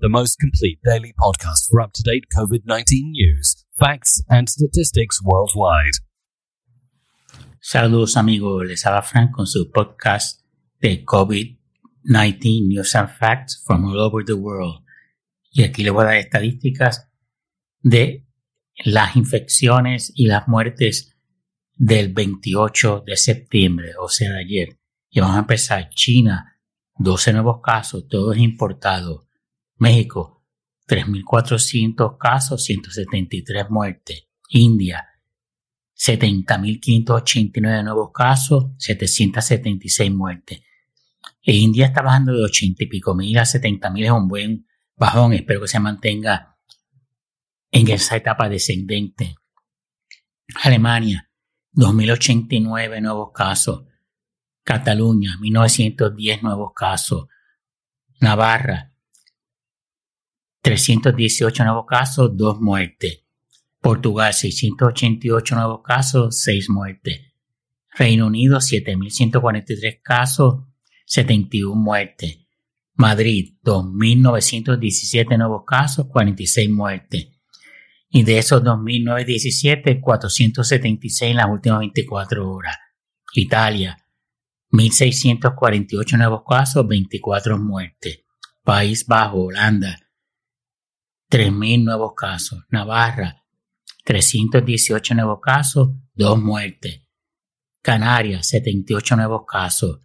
the most complete daily podcast for up to date COVID 19 news, facts, and statistics worldwide. Saludos amigos, les habla Frank con su podcast de COVID-19 News and Facts from all over the world. Y aquí les voy a dar estadísticas de las infecciones y las muertes del 28 de septiembre, o sea, de ayer. Y vamos a empezar. China, 12 nuevos casos, todos importados. México, 3.400 casos, 173 muertes. India, 70.589 nuevos casos, 776 muertes. E India está bajando de 80 y pico mil a 70 mil, es un buen bajón. Espero que se mantenga en esa etapa descendente. Alemania, 2.089 nuevos casos. Cataluña, 1.910 nuevos casos. Navarra, 318 nuevos casos, 2 muertes. Portugal, 688 nuevos casos, 6 muertes. Reino Unido, 7.143 casos, 71 muertes. Madrid, 2.917 nuevos casos, 46 muertes. Y de esos 2.917, 476 en las últimas 24 horas. Italia, 1.648 nuevos casos, 24 muertes. País Bajo, Holanda, 3.000 nuevos casos. Navarra, 318 nuevos casos, 2 muertes. Canarias, 78 nuevos casos.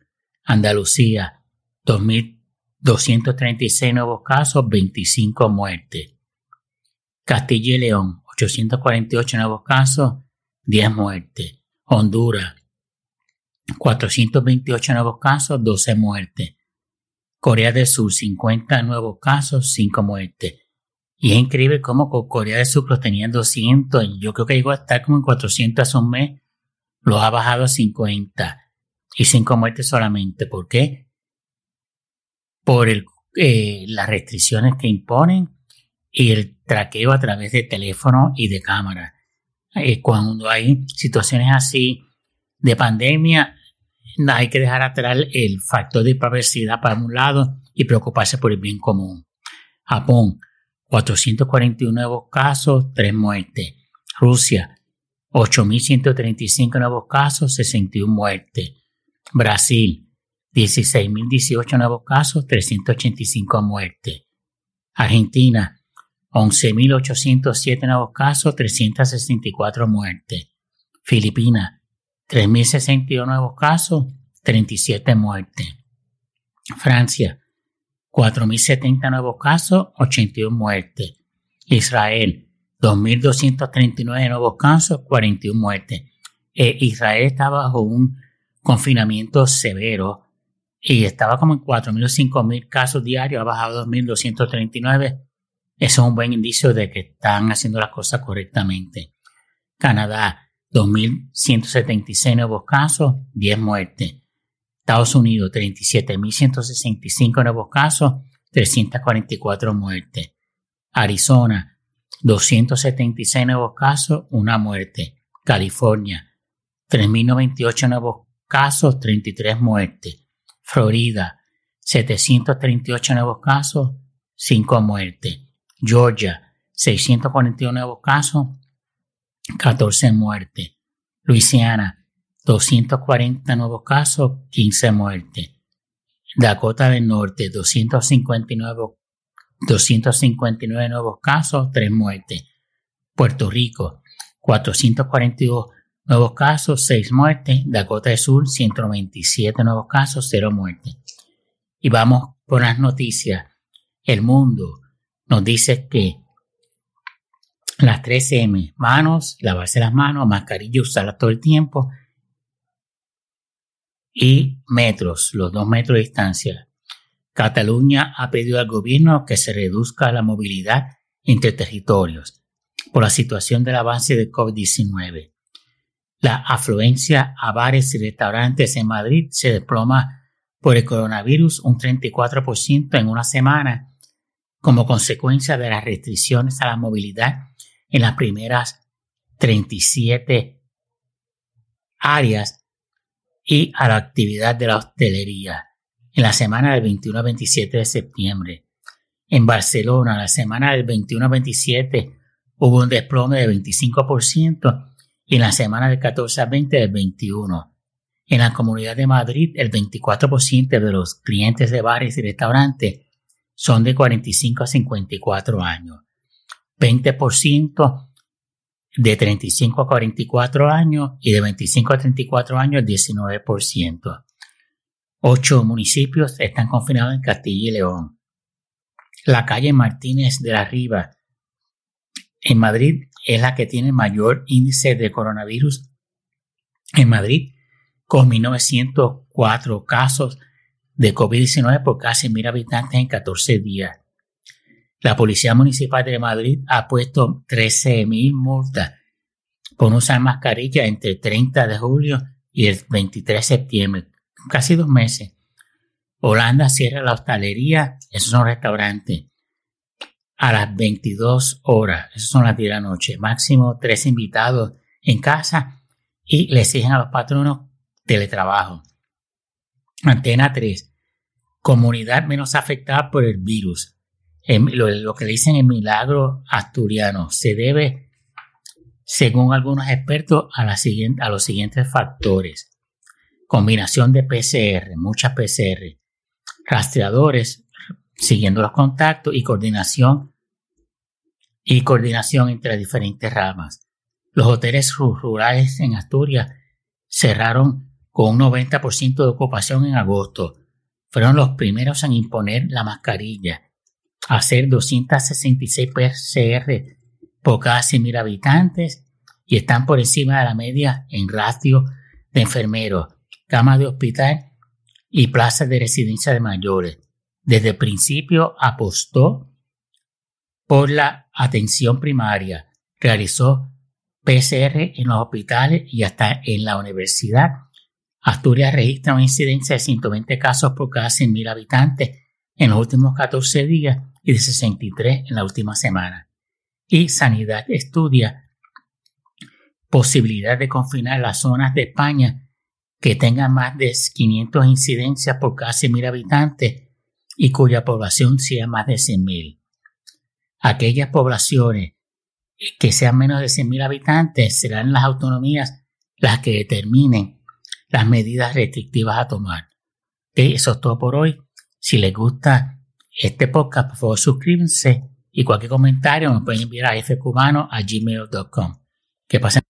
Andalucía, 2.236 nuevos casos, 25 muertes. Castilla y León, 848 nuevos casos, 10 muertes. Honduras, 428 nuevos casos, 12 muertes. Corea del Sur, 50 nuevos casos, 5 muertes. Y es increíble cómo Corea del Sur los tenía 200, yo creo que llegó a estar como en 400 hace un mes, los ha bajado a 50 y 5 muertes solamente. ¿Por qué? Por el, eh, las restricciones que imponen y el traqueo a través de teléfono y de cámara. Eh, cuando hay situaciones así de pandemia, hay que dejar atrás el factor de privacidad para un lado y preocuparse por el bien común. Japón, 441 nuevos casos, 3 muertes. Rusia, 8.135 nuevos casos, 61 muertes. Brasil, 16.018 nuevos casos, 385 muertes. Argentina, 11.807 nuevos casos, 364 muertes. Filipinas, 3.062 nuevos casos, 37 muertes. Francia, 4.070 nuevos casos, 81 muertes. Israel, 2.239 nuevos casos, 41 muertes. Eh, Israel está bajo un confinamiento severo y estaba como en 4.000 o 5.000 casos diarios, ha bajado a 2.239 eso es un buen indicio de que están haciendo las cosas correctamente. Canadá, 2.176 nuevos casos, 10 muertes. Estados Unidos, 37.165 nuevos casos, 344 muertes. Arizona, 276 nuevos casos, una muerte. California, 3.098 nuevos casos, 33 muertes. Florida, 738 nuevos casos, 5 muertes. Georgia, 641 nuevos casos, 14 muertes. Luisiana, 240 nuevos casos, 15 muertes. Dakota del Norte, 259, 259 nuevos casos, 3 muertes. Puerto Rico, 442 nuevos casos, 6 muertes. Dakota del Sur, 197 nuevos casos, 0 muertes. Y vamos por las noticias. El mundo, nos dice que las 3M, manos, lavarse las manos, mascarilla, usarla todo el tiempo y metros, los dos metros de distancia. Cataluña ha pedido al gobierno que se reduzca la movilidad entre territorios por la situación del avance de COVID-19. La afluencia a bares y restaurantes en Madrid se desploma por el coronavirus un 34% en una semana como consecuencia de las restricciones a la movilidad en las primeras 37 áreas y a la actividad de la hostelería en la semana del 21 al 27 de septiembre. En Barcelona, la semana del 21 al 27, hubo un desplome del 25% y en la semana del 14 al 20 del 21%. En la Comunidad de Madrid, el 24% de los clientes de bares y restaurantes son de 45 a 54 años. 20% de 35 a 44 años y de 25 a 34 años 19%. Ocho municipios están confinados en Castilla y León. La calle Martínez de la Riva en Madrid es la que tiene mayor índice de coronavirus en Madrid, con 1904 casos de COVID-19 por casi mil habitantes en 14 días. La Policía Municipal de Madrid ha puesto 13.000 multas por usar mascarilla entre el 30 de julio y el 23 de septiembre, casi dos meses. Holanda cierra la hostalería, esos son restaurantes, a las 22 horas, esos son las 10 de la noche, máximo tres invitados en casa y le exigen a los patronos teletrabajo. Antena 3, comunidad menos afectada por el virus. Lo, que le dicen el milagro asturiano se debe, según algunos expertos, a, los siguientes factores. Combinación de PCR, muchas PCR, rastreadores, siguiendo los contactos y coordinación y coordinación entre diferentes ramas. Los hoteles rurales en Asturias cerraron con un 90% de ocupación en agosto. Fueron los primeros en imponer la mascarilla, hacer 266 PCR por cada 100.000 habitantes y están por encima de la media en ratio de enfermeros, camas de hospital y plazas de residencia de mayores. Desde el principio apostó por la atención primaria, realizó PCR en los hospitales y hasta en la universidad. Asturias registra una incidencia de 120 casos por cada 100.000 habitantes en los últimos 14 días y de 63 en la última semana. Y Sanidad estudia posibilidad de confinar las zonas de España que tengan más de 500 incidencias por cada 100.000 habitantes y cuya población sea más de 100.000. Aquellas poblaciones que sean menos de 100.000 habitantes serán las autonomías las que determinen las medidas restrictivas a tomar. Eso es todo por hoy. Si les gusta este podcast, por favor suscríbanse y cualquier comentario me pueden enviar a fcubano a gmail.com. Que pasen